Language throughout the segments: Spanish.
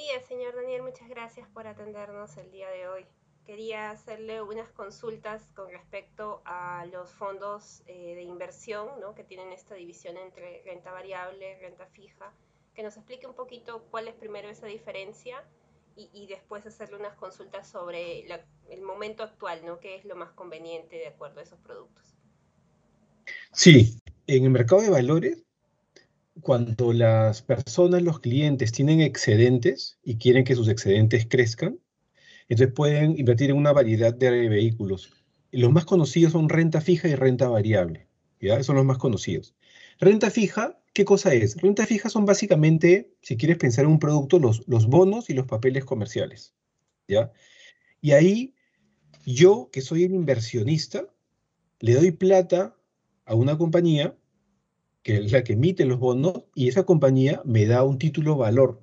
día, señor Daniel. Muchas gracias por atendernos el día de hoy. Quería hacerle unas consultas con respecto a los fondos eh, de inversión ¿no? que tienen esta división entre renta variable, renta fija. Que nos explique un poquito cuál es primero esa diferencia y, después hacerle unas consultas sobre el momento actual, ¿no? ¿Qué es lo más conveniente de acuerdo a esos productos? Sí, en el mercado de valores cuando las personas, los clientes, tienen excedentes y quieren que sus excedentes crezcan, entonces pueden invertir en una variedad de vehículos. los más conocidos son renta fija y renta variable. ¿ya? Son los más conocidos. Renta fija, ¿qué cosa es? Renta fija son básicamente, si quieres pensar en un producto, los, los bonos y los papeles comerciales. ¿ya? Y ahí, yo, que soy el inversionista, le doy plata a una compañía que es la que emite los bonos, y esa compañía me da un título valor,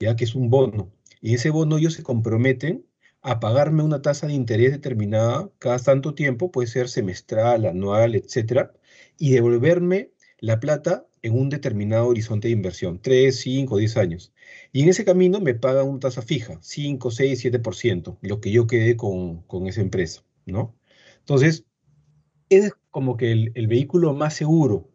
ya que es un bono. Y ese bono ellos se comprometen a pagarme una tasa de interés determinada cada tanto tiempo, puede ser semestral, anual, etcétera, y devolverme la plata en un determinado horizonte de inversión, 3, 5, 10 años. Y en ese camino me pagan una tasa fija, 5, 6, 7%, lo que yo quede con, con esa empresa, ¿no? Entonces, es como que el, el vehículo más seguro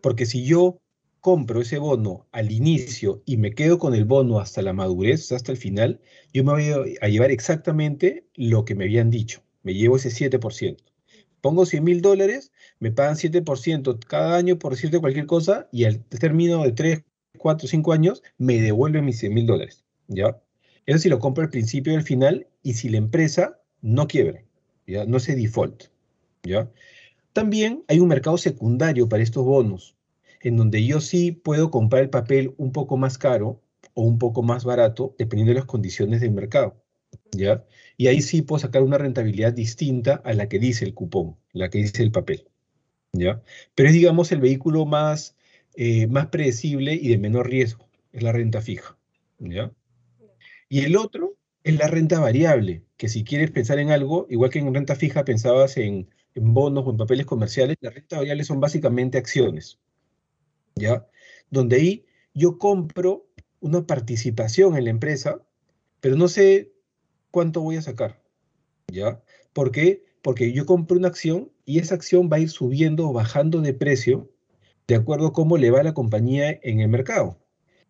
Porque si yo compro ese bono al inicio y me quedo con el bono hasta la madurez, hasta el final, yo me voy a llevar exactamente lo que me habían dicho. Me llevo ese 7%. Pongo 100 mil dólares, me pagan 7% cada año por decirte cualquier cosa y al término de 3, 4, 5 años me devuelven mis 100 mil dólares. ¿Ya? Eso si lo compro al principio y al final y si la empresa no quiebra, ¿ya? No se default. ¿Ya? También hay un mercado secundario para estos bonos, en donde yo sí puedo comprar el papel un poco más caro o un poco más barato, dependiendo de las condiciones del mercado. ¿ya? Y ahí sí puedo sacar una rentabilidad distinta a la que dice el cupón, la que dice el papel. ¿ya? Pero es, digamos, el vehículo más, eh, más predecible y de menor riesgo, es la renta fija. ¿ya? Y el otro es la renta variable, que si quieres pensar en algo, igual que en renta fija pensabas en en bonos o en papeles comerciales, las rentas variables son básicamente acciones, ¿ya? Donde ahí yo compro una participación en la empresa, pero no sé cuánto voy a sacar, ¿ya? ¿Por qué? Porque yo compro una acción y esa acción va a ir subiendo o bajando de precio de acuerdo a cómo le va a la compañía en el mercado.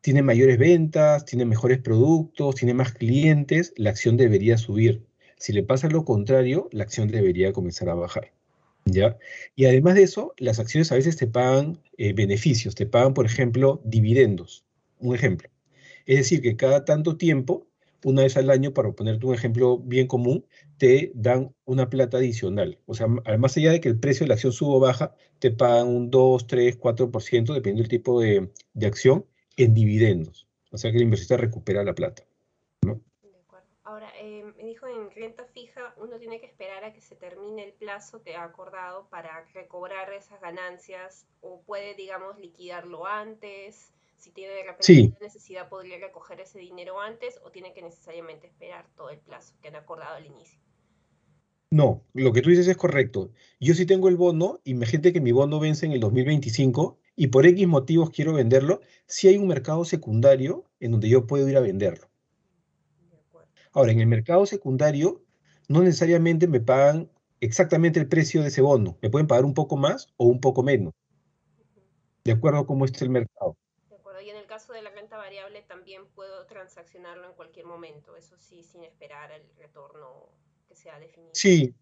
Tiene mayores ventas, tiene mejores productos, tiene más clientes, la acción debería subir. Si le pasa lo contrario, la acción debería comenzar a bajar. ¿ya? Y además de eso, las acciones a veces te pagan eh, beneficios, te pagan, por ejemplo, dividendos. Un ejemplo. Es decir, que cada tanto tiempo, una vez al año, para ponerte un ejemplo bien común, te dan una plata adicional. O sea, más allá de que el precio de la acción suba o baja, te pagan un 2, 3, 4%, dependiendo del tipo de, de acción, en dividendos. O sea que el inversor recupera la plata. Ahora, en renta fija, uno tiene que esperar a que se termine el plazo que ha acordado para recobrar esas ganancias o puede, digamos, liquidarlo antes. Si tiene de repente necesidad, podría recoger ese dinero antes o tiene que necesariamente esperar todo el plazo que han acordado al inicio. No, lo que tú dices es correcto. Yo sí tengo el bono, imagínate que mi bono vence en el 2025 y por X motivos quiero venderlo, si hay un mercado secundario en donde yo puedo ir a venderlo. Ahora, en el mercado secundario, no necesariamente me pagan exactamente el precio de ese bono. Me pueden pagar un poco más o un poco menos, de acuerdo a cómo esté el mercado. De acuerdo, y en el caso de la renta variable también puedo transaccionarlo en cualquier momento, eso sí, sin esperar el retorno que sea definido. Sí,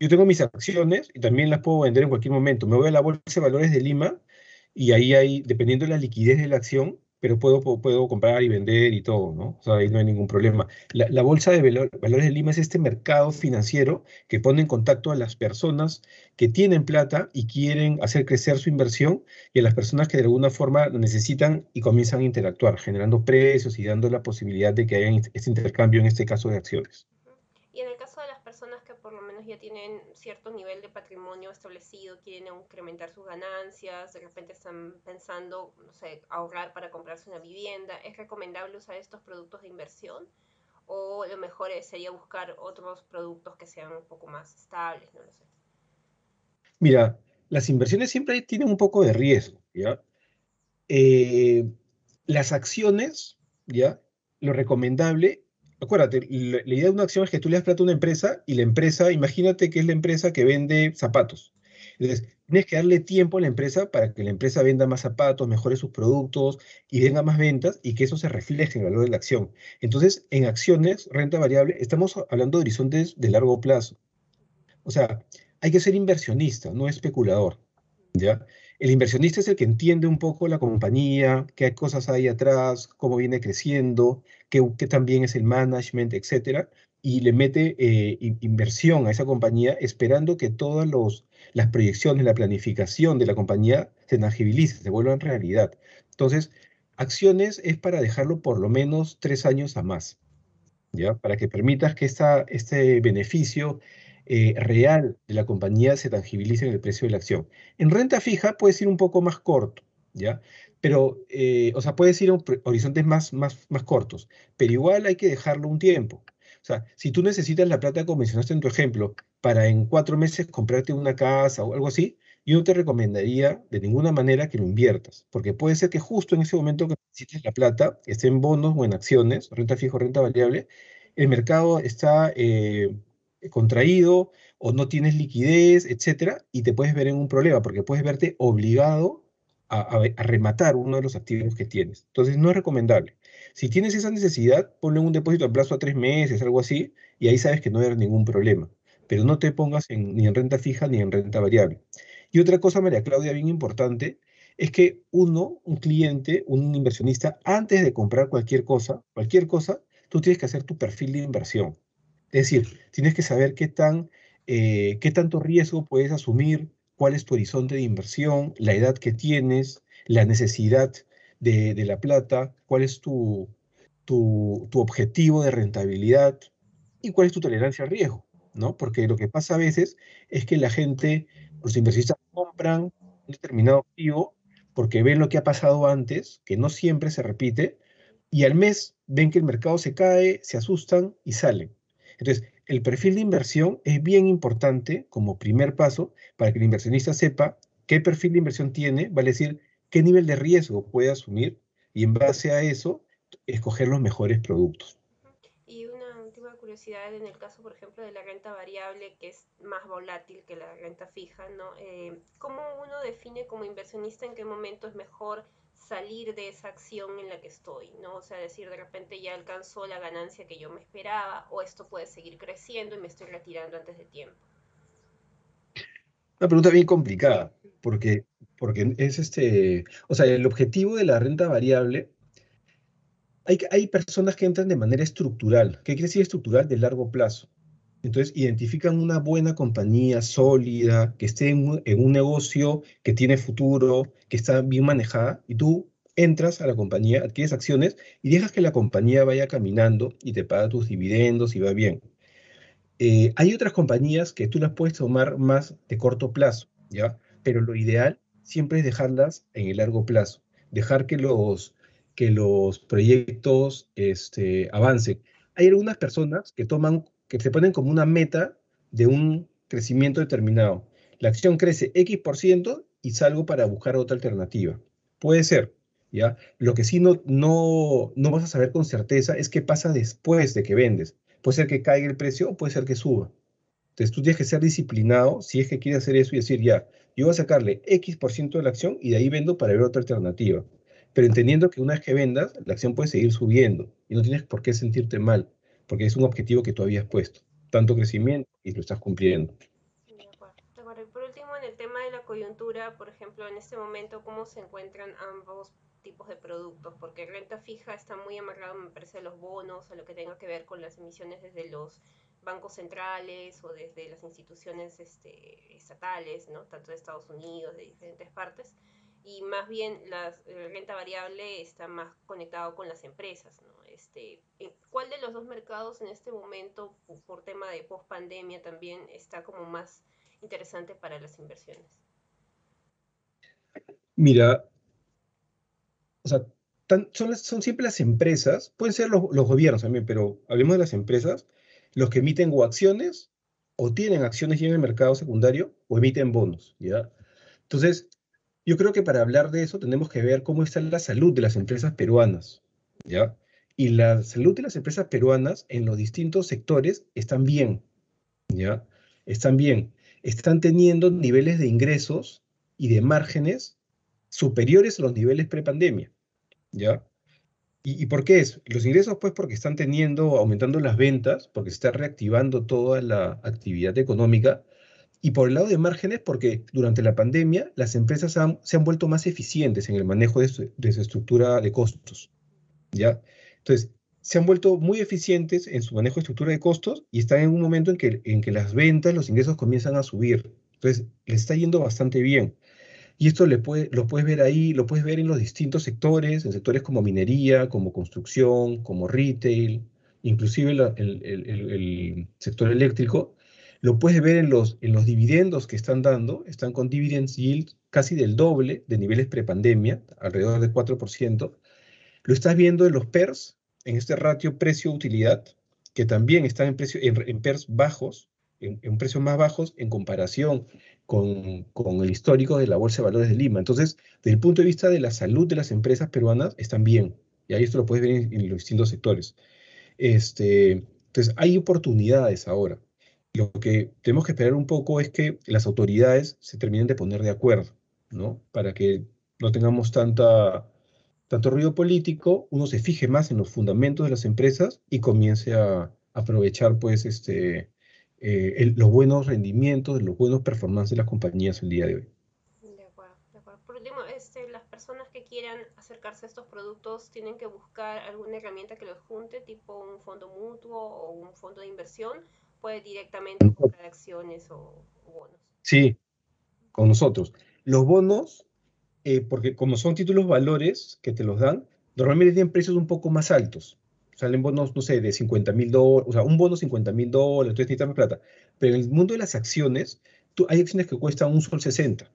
yo tengo mis acciones y también las puedo vender en cualquier momento. Me voy a la Bolsa de Valores de Lima y ahí hay, dependiendo de la liquidez de la acción, pero puedo, puedo comprar y vender y todo, ¿no? O sea, ahí no hay ningún problema. La, Bolsa de Valores de Lima es este mercado financiero que pone en contacto a las personas que tienen plata y quieren hacer crecer su inversión y a las personas que de alguna forma necesitan y comienzan a interactuar, generando precios y dando la posibilidad de que haya este intercambio, en este caso de acciones. Y en el caso de las personas que por lo menos ya tienen cierto nivel de patrimonio establecido, quieren incrementar sus ganancias, de repente están pensando, no sé, ahorrar para comprarse una vivienda, ¿es recomendable usar estos productos de inversión? ¿O lo mejor sería buscar otros productos que sean un poco más estables? Mira, las inversiones siempre tienen un poco de riesgo. Eh, las acciones ¿ya? Lo recomendable, acuérdate, la, idea de una acción es que tú le das plata a una empresa y la empresa, imagínate que es la empresa que vende zapatos. Entonces, tienes que darle tiempo a la empresa para que la empresa venda más zapatos, mejore sus productos y venga más ventas y que eso se refleje en el valor de la acción. Entonces, en acciones, renta variable, estamos hablando de horizontes de largo plazo. O sea, hay que ser inversionista, no especulador. ¿ya? El inversionista es el que entiende un poco la compañía, qué cosas hay atrás, cómo viene creciendo, qué, también es el management, etcétera, y le mete eh, inversión a esa compañía esperando que todas las proyecciones, la planificación de la compañía se tangibilicen, se vuelvan realidad. Entonces, acciones es para dejarlo por lo menos tres años a más, ¿ya? Para que permitas que esta, este beneficio eh, real de la compañía se tangibilice en el precio de la acción. En renta fija puede ser un poco más corto, ¿ya? Pero, eh, o sea, puede ir a horizontes más, más, más cortos, pero igual hay que dejarlo un tiempo. O sea, si tú necesitas la plata, como mencionaste en tu ejemplo, para en cuatro meses comprarte una casa o algo así, yo no te recomendaría de ninguna manera que lo inviertas, porque puede ser que justo en ese momento que necesites la plata, esté en bonos o en acciones, renta fija o renta variable, el mercado está eh, contraído o no tienes liquidez, etcétera, y te puedes ver en un problema porque puedes verte obligado a, rematar uno de los activos que tienes. Entonces, no es recomendable. Si tienes esa necesidad, ponle un depósito a plazo a tres meses, algo así, y ahí sabes que no hay ningún problema. Pero no te pongas ni en renta fija ni en renta variable. Y otra cosa, María Claudia, bien importante, es que uno, un cliente, un inversionista, antes de comprar cualquier cosa, cualquier cosa, tú tienes que hacer tu perfil de inversión. Es decir, tienes que saber qué, tan, eh, qué tanto riesgo puedes asumir, cuál es tu horizonte de inversión, la edad que tienes, la necesidad de, la plata, cuál es tu, tu, objetivo de rentabilidad y cuál es tu tolerancia al riesgo, ¿no? Porque lo que pasa a veces es que la gente, los inversionistas compran un determinado activo porque ven lo que ha pasado antes, que no siempre se repite, y al mes ven que el mercado se cae, se asustan y salen. Entonces, el perfil de inversión es bien importante como primer paso para que el inversionista sepa qué perfil de inversión tiene, vale decir, qué nivel de riesgo puede asumir y en base a eso escoger los mejores productos. Y una última curiosidad en el caso, por ejemplo, de la renta variable, que es más volátil que la renta fija, ¿no? Eh, ¿Cómo uno define como inversionista en qué momento es mejor salir de esa acción en la que estoy, ¿no? O sea, decir, de repente ya alcanzó la ganancia que yo me esperaba, o esto puede seguir creciendo y me estoy retirando antes de tiempo. Una pregunta bien complicada, porque, porque es este, o sea, el objetivo de la renta variable, hay, hay personas que entran de manera estructural. ¿Qué quiere decir estructural? De largo plazo. Entonces, identifican una buena compañía sólida, que esté en un, negocio que tiene futuro, que está bien manejada, y tú entras a la compañía, adquieres acciones y dejas que la compañía vaya caminando y te paga tus dividendos y va bien. Eh, hay otras compañías que tú las puedes tomar más de corto plazo, ¿ya? Pero lo ideal siempre es dejarlas en el largo plazo, dejar que los, que los proyectos este, avancen. Hay algunas personas que toman que se ponen como una meta de un crecimiento determinado. La acción crece X por ciento y salgo para buscar otra alternativa. Puede ser, ¿ya? Lo que sí no, no, no vas a saber con certeza es qué pasa después de que vendes. Puede ser que caiga el precio o puede ser que suba. Entonces tú tienes que ser disciplinado si es que quieres hacer eso y decir, ya, yo voy a sacarle X por ciento de la acción y de ahí vendo para ver otra alternativa. Pero entendiendo que una vez que vendas, la acción puede seguir subiendo y no tienes por qué sentirte mal porque es un objetivo que tú habías puesto, tanto crecimiento y lo estás cumpliendo. De acuerdo, de acuerdo. Y por último, en el tema de la coyuntura, por ejemplo, en este momento, ¿cómo se encuentran ambos tipos de productos? Porque renta fija está muy amarrado, me parece, a los bonos, a lo que tenga que ver con las emisiones desde los bancos centrales o desde las instituciones este, estatales, ¿no? tanto de Estados Unidos, de diferentes partes y más bien la renta variable está más conectado con las empresas. ¿no? Este, eh, ¿Cuál de los dos mercados en este momento, por, tema de post pandemia, también está como más interesante para las inversiones? Mira, o sea, son, son, siempre las empresas, pueden ser los, los, gobiernos también, pero hablemos de las empresas, los que emiten o acciones o tienen acciones ya en el mercado secundario o emiten bonos, ¿ya? Entonces, yo creo que para hablar de eso tenemos que ver cómo está la salud de las empresas peruanas, ¿ya? Y la salud de las empresas peruanas en los distintos sectores están bien, ¿ya? Están bien. Están teniendo niveles de ingresos y de márgenes superiores a los niveles prepandemia, ¿ya? ¿Y, ¿Y por qué es? Los ingresos, pues, porque están teniendo, aumentando las ventas, porque se está reactivando toda la actividad económica, y por el lado de márgenes, porque durante la pandemia las empresas se han vuelto más eficientes en el manejo de su, de estructura de costos. ¿ya? Entonces, se han vuelto muy eficientes en su manejo de estructura de costos y están en un momento en que, en que las ventas, los ingresos comienzan a subir. Entonces, les está yendo bastante bien. Y esto le puede, lo puedes ver ahí, lo puedes ver en los distintos sectores, en sectores como minería, como construcción, como retail, inclusive el, el, sector eléctrico. Lo puedes ver en los, en los dividendos que están dando, están con dividends yield casi del doble de niveles prepandemia, alrededor del 4%. Lo estás viendo en los PERS, en este ratio precio-utilidad, que también están en, precio, en, en PERS bajos, en, en, precios más bajos en comparación con, con, el histórico de la Bolsa de Valores de Lima. Entonces, desde el punto de vista de la salud de las empresas peruanas, están bien. Y ahí esto lo puedes ver en, en los distintos sectores. Este, entonces, hay oportunidades ahora. Lo que tenemos que esperar un poco es que las autoridades se terminen de poner de acuerdo, ¿no? Para que no tengamos tanta, tanto ruido político, uno se fije más en los fundamentos de las empresas y comience a aprovechar, pues, este, eh, los buenos rendimientos, los buenos performances de las compañías el día de hoy. De acuerdo, de acuerdo. Por último, este, las personas que quieran acercarse a estos productos tienen que buscar alguna herramienta que los junte, tipo un fondo mutuo o un fondo de inversión, puede directamente comprar acciones o, o bonos. Sí, con nosotros. Los bonos, eh, porque como son títulos valores que te los dan, normalmente tienen precios un poco más altos. Salen bonos, no sé, de 50 mil dólares, o sea, un bono 50 mil dólares, entonces necesitas más plata. Pero en el mundo de las acciones, tú, hay acciones que cuestan un sol 60,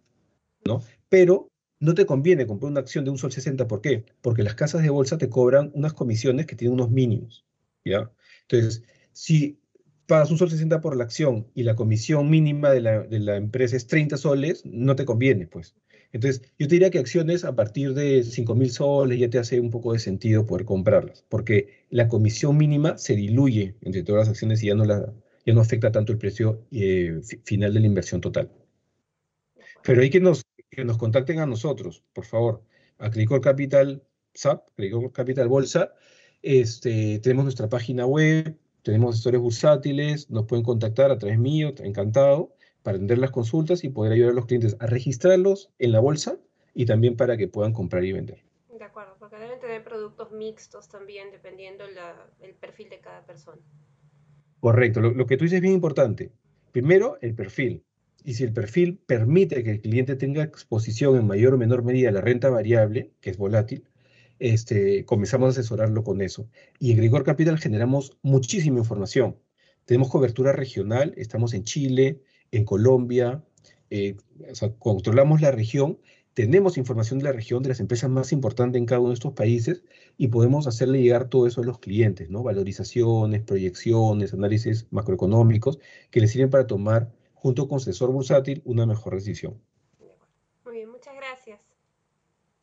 ¿no? Pero no te conviene comprar una acción de un sol 60, ¿por qué? Porque las casas de bolsa te cobran unas comisiones que tienen unos mínimos, ¿ya? Entonces, si pagas un sol 60 por la acción y la comisión mínima de la, empresa es 30 soles, no te conviene, pues. Entonces, yo te diría que acciones a partir de 5 mil soles ya te hace un poco de sentido poder comprarlas, porque la comisión mínima se diluye entre todas las acciones y ya no, la, ya no afecta tanto el precio eh, final de la inversión total. Pero hay que nos, que nos contacten a nosotros, por favor, a Capital SAP, Credicor Capital Bolsa. Este, tenemos nuestra página web, tenemos asesores bursátiles, nos pueden contactar a través mío, encantado, para atender las consultas y poder ayudar a los clientes a registrarlos en la bolsa y también para que puedan comprar y vender. De acuerdo, porque deben tener productos mixtos también, dependiendo la, el perfil de cada persona. Correcto, lo, lo que tú dices es bien importante. Primero, el perfil. Y si el perfil permite que el cliente tenga exposición en mayor o menor medida a la renta variable, que es volátil, este, comenzamos a asesorarlo con eso. Y en Grigor Capital generamos muchísima información. Tenemos cobertura regional, estamos en Chile, en Colombia, eh, o sea, controlamos la región, tenemos información de la región, de las empresas más importantes en cada uno de estos países y podemos hacerle llegar todo eso a los clientes, ¿no? Valorizaciones, proyecciones, análisis macroeconómicos que les sirven para tomar, junto con asesor bursátil, una mejor decisión.